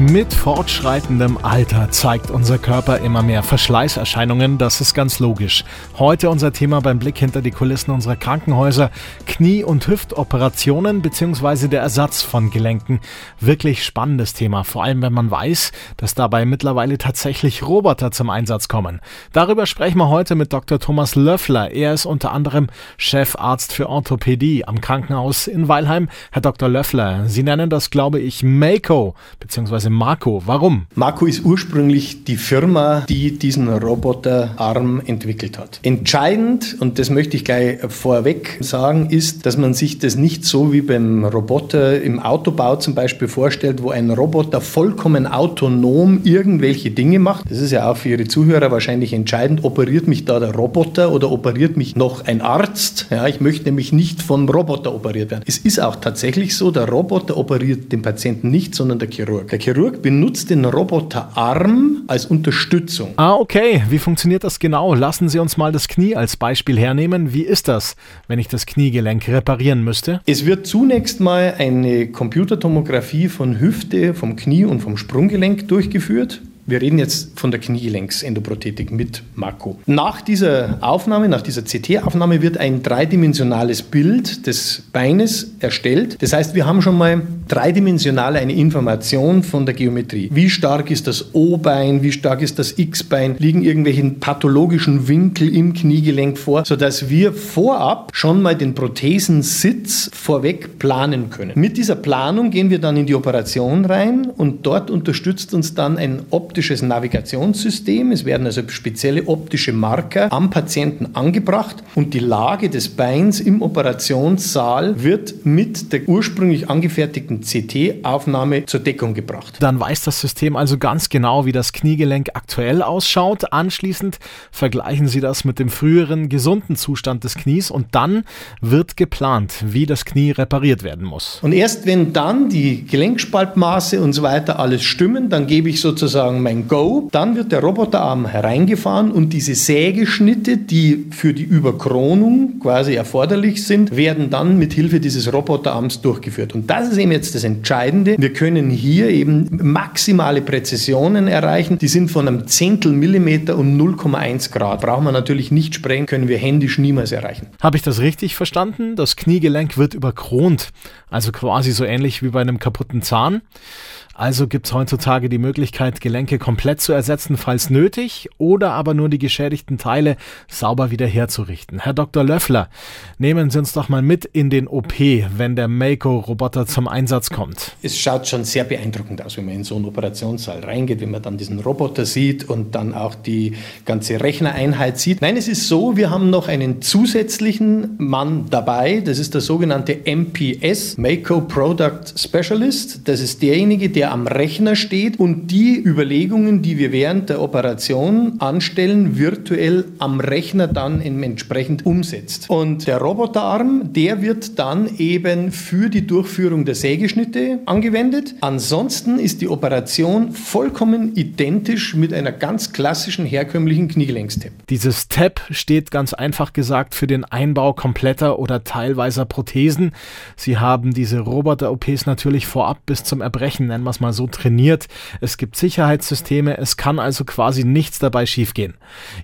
Mit fortschreitendem Alter zeigt unser Körper immer mehr Verschleißerscheinungen, das ist ganz logisch. Heute unser Thema beim Blick hinter die Kulissen unserer Krankenhäuser, Knie- und Hüftoperationen bzw. der Ersatz von Gelenken. Wirklich spannendes Thema, vor allem wenn man weiß, dass dabei mittlerweile tatsächlich Roboter zum Einsatz kommen. Darüber sprechen wir heute mit Dr. Thomas Löffler. Er ist unter anderem Chefarzt für Orthopädie am Krankenhaus in Weilheim. Herr Dr. Löffler, Sie nennen das, glaube ich, Mako bzw beziehungsweise Marco. Warum? Marco ist ursprünglich die Firma, die diesen Roboterarm entwickelt hat. Entscheidend, und das möchte ich gleich vorweg sagen, ist, dass man sich das nicht so wie beim Roboter im Autobau zum Beispiel vorstellt, wo ein Roboter vollkommen autonom irgendwelche Dinge macht. Das ist ja auch für Ihre Zuhörer wahrscheinlich entscheidend. Operiert mich da der Roboter oder operiert mich noch ein Arzt? Ja, ich möchte nämlich nicht vom Roboter operiert werden. Es ist auch tatsächlich so, der Roboter operiert den Patienten nicht, sondern der Chirurg. Der Chirurg benutzt den Roboterarm als Unterstützung. Ah, okay. Wie funktioniert das genau? Lassen Sie uns mal das Knie als Beispiel hernehmen. Wie ist das, wenn ich das Kniegelenk reparieren müsste? Es wird zunächst mal eine Computertomographie von Hüfte, vom Knie und vom Sprunggelenk durchgeführt. Wir reden jetzt von der Knielenksendoprothetik mit Mako. Nach dieser Aufnahme, nach dieser CT-Aufnahme wird ein dreidimensionales Bild des Beines erstellt. Das heißt, wir haben schon mal dreidimensional eine Information von der Geometrie. Wie stark ist das O-Bein, wie stark ist das X-Bein, liegen irgendwelche pathologischen Winkel im Kniegelenk vor, sodass wir vorab schon mal den Prothesensitz vorweg planen können. Mit dieser Planung gehen wir dann in die Operation rein und dort unterstützt uns dann ein optisches optisches Navigationssystem. Es werden also spezielle optische Marker am Patienten angebracht und die Lage des Beins im Operationssaal wird mit der ursprünglich angefertigten CT-Aufnahme zur Deckung gebracht. Dann weiß das System also ganz genau, wie das Kniegelenk aktuell ausschaut. Anschließend vergleichen Sie das mit dem früheren gesunden Zustand des Knies und dann wird geplant, wie das Knie repariert werden muss. Und erst wenn dann die Gelenkspaltmaße und so weiter alles stimmen, dann gebe ich sozusagen mein Go. Dann wird der Roboterarm hereingefahren und diese Sägeschnitte, die für die Überkronung quasi erforderlich sind, werden dann mit Hilfe dieses Roboterarms durchgeführt. Und das ist eben jetzt das Entscheidende. Wir können hier eben maximale Präzisionen erreichen. Die sind von einem Zehntel Millimeter um 0,1 Grad. Brauchen wir natürlich nicht sprechen, können wir händisch niemals erreichen. Habe ich das richtig verstanden? Das Kniegelenk wird überkront, also quasi so ähnlich wie bei einem kaputten Zahn. Also gibt es heutzutage die Möglichkeit, Gelenke komplett zu ersetzen, falls nötig, oder aber nur die geschädigten Teile sauber wieder herzurichten. Herr Dr. Löffler, nehmen Sie uns doch mal mit in den OP, wenn der Mako-Roboter zum Einsatz kommt. Es schaut schon sehr beeindruckend aus, wenn man in so einen Operationssaal reingeht, wenn man dann diesen Roboter sieht und dann auch die ganze Rechnereinheit sieht. Nein, es ist so, wir haben noch einen zusätzlichen Mann dabei, das ist der sogenannte MPS, Mako Product Specialist. Das ist derjenige, der der am Rechner steht und die Überlegungen, die wir während der Operation anstellen, virtuell am Rechner dann entsprechend umsetzt. Und der Roboterarm, der wird dann eben für die Durchführung der Sägeschnitte angewendet. Ansonsten ist die Operation vollkommen identisch mit einer ganz klassischen herkömmlichen Kniegelenkstep. Dieses TAP steht ganz einfach gesagt für den Einbau kompletter oder teilweiser Prothesen. Sie haben diese Roboter-OPs natürlich vorab bis zum Erbrechen, nennen wir es mal so, trainiert. Es gibt Sicherheitssysteme, es kann also quasi nichts dabei schiefgehen.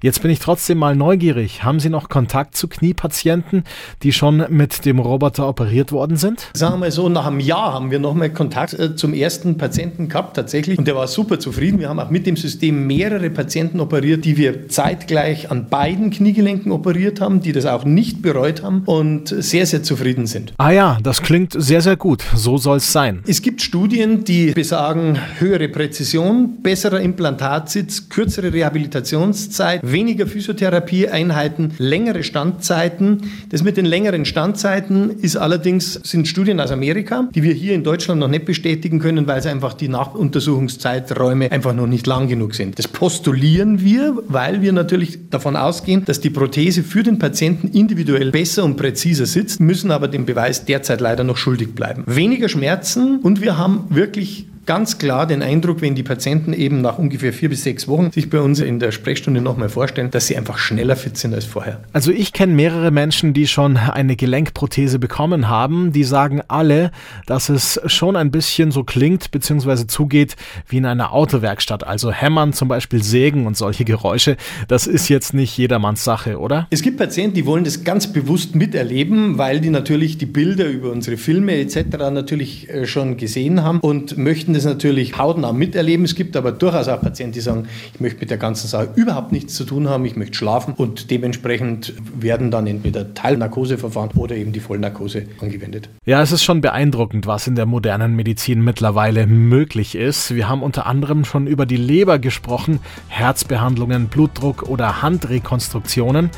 Jetzt bin ich trotzdem mal neugierig. Haben Sie noch Kontakt zu Kniepatienten, die schon mit dem Roboter operiert worden sind? Sagen wir mal so, nach einem Jahr haben wir nochmal Kontakt äh, zum ersten Patienten gehabt, tatsächlich. Und der war super zufrieden. Wir haben auch mit dem System mehrere Patienten operiert, die wir zeitgleich an beiden Kniegelenken operiert haben, die das auch nicht bereut haben und sehr, sehr zufrieden sind. Ah ja, das klingt sehr, sehr gut. So soll es sein. Es gibt Studien, die besagen höhere Präzision, besserer Implantatsitz, kürzere Rehabilitationszeit, weniger Physiotherapieeinheiten, längere Standzeiten. Das mit den längeren Standzeiten ist allerdings sind Studien aus Amerika, die wir hier in Deutschland noch nicht bestätigen können, weil es einfach die Nachuntersuchungszeiträume einfach noch nicht lang genug sind. Das postulieren wir, weil wir natürlich davon ausgehen, dass die Prothese für den Patienten individuell besser und präziser sitzt, müssen aber dem Beweis derzeit leider noch schuldig bleiben. Weniger Schmerzen und wir haben wirklich ganz klar den Eindruck, wenn die Patienten eben nach ungefähr vier bis sechs Wochen sich bei uns in der Sprechstunde nochmal vorstellen, dass sie einfach schneller fit sind als vorher. Also ich kenne mehrere Menschen, die schon eine Gelenkprothese bekommen haben. Die sagen alle, dass es schon ein bisschen so klingt bzw. zugeht wie in einer Autowerkstatt. Also Hämmern, zum Beispiel Sägen und solche Geräusche. Das ist jetzt nicht jedermanns Sache, oder? Es gibt Patienten, die wollen das ganz bewusst miterleben, weil die natürlich die Bilder über unsere Filme etc. natürlich äh, schon gesehen haben und möchten das natürlich hautnah miterleben. Es gibt aber durchaus auch Patienten, die sagen, ich möchte mit der ganzen Sache überhaupt nichts zu tun haben, ich möchte schlafen und dementsprechend werden dann entweder Teilnarkoseverfahren oder eben die Vollnarkose angewendet. Ja, es ist schon beeindruckend, was in der modernen Medizin mittlerweile möglich ist. Wir haben unter anderem schon über die Leber gesprochen, Herzbehandlungen, Blutdruck oder Handrekonstruktionen.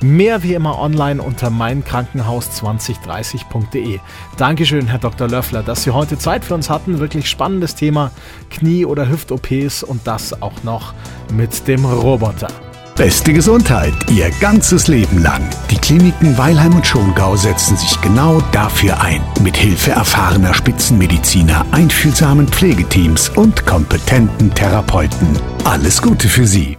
Mehr wie immer online unter meinkrankenhaus2030.de. Dankeschön, Herr Dr. Löffler, dass Sie heute Zeit für uns hatten. Wirklich spannendes Thema. Knie- oder Hüft-OPs und das auch noch mit dem Roboter. Beste Gesundheit Ihr ganzes Leben lang. Die Kliniken Weilheim und Schongau setzen sich genau dafür ein. Mit Hilfe erfahrener Spitzenmediziner, einfühlsamen Pflegeteams und kompetenten Therapeuten. Alles Gute für Sie.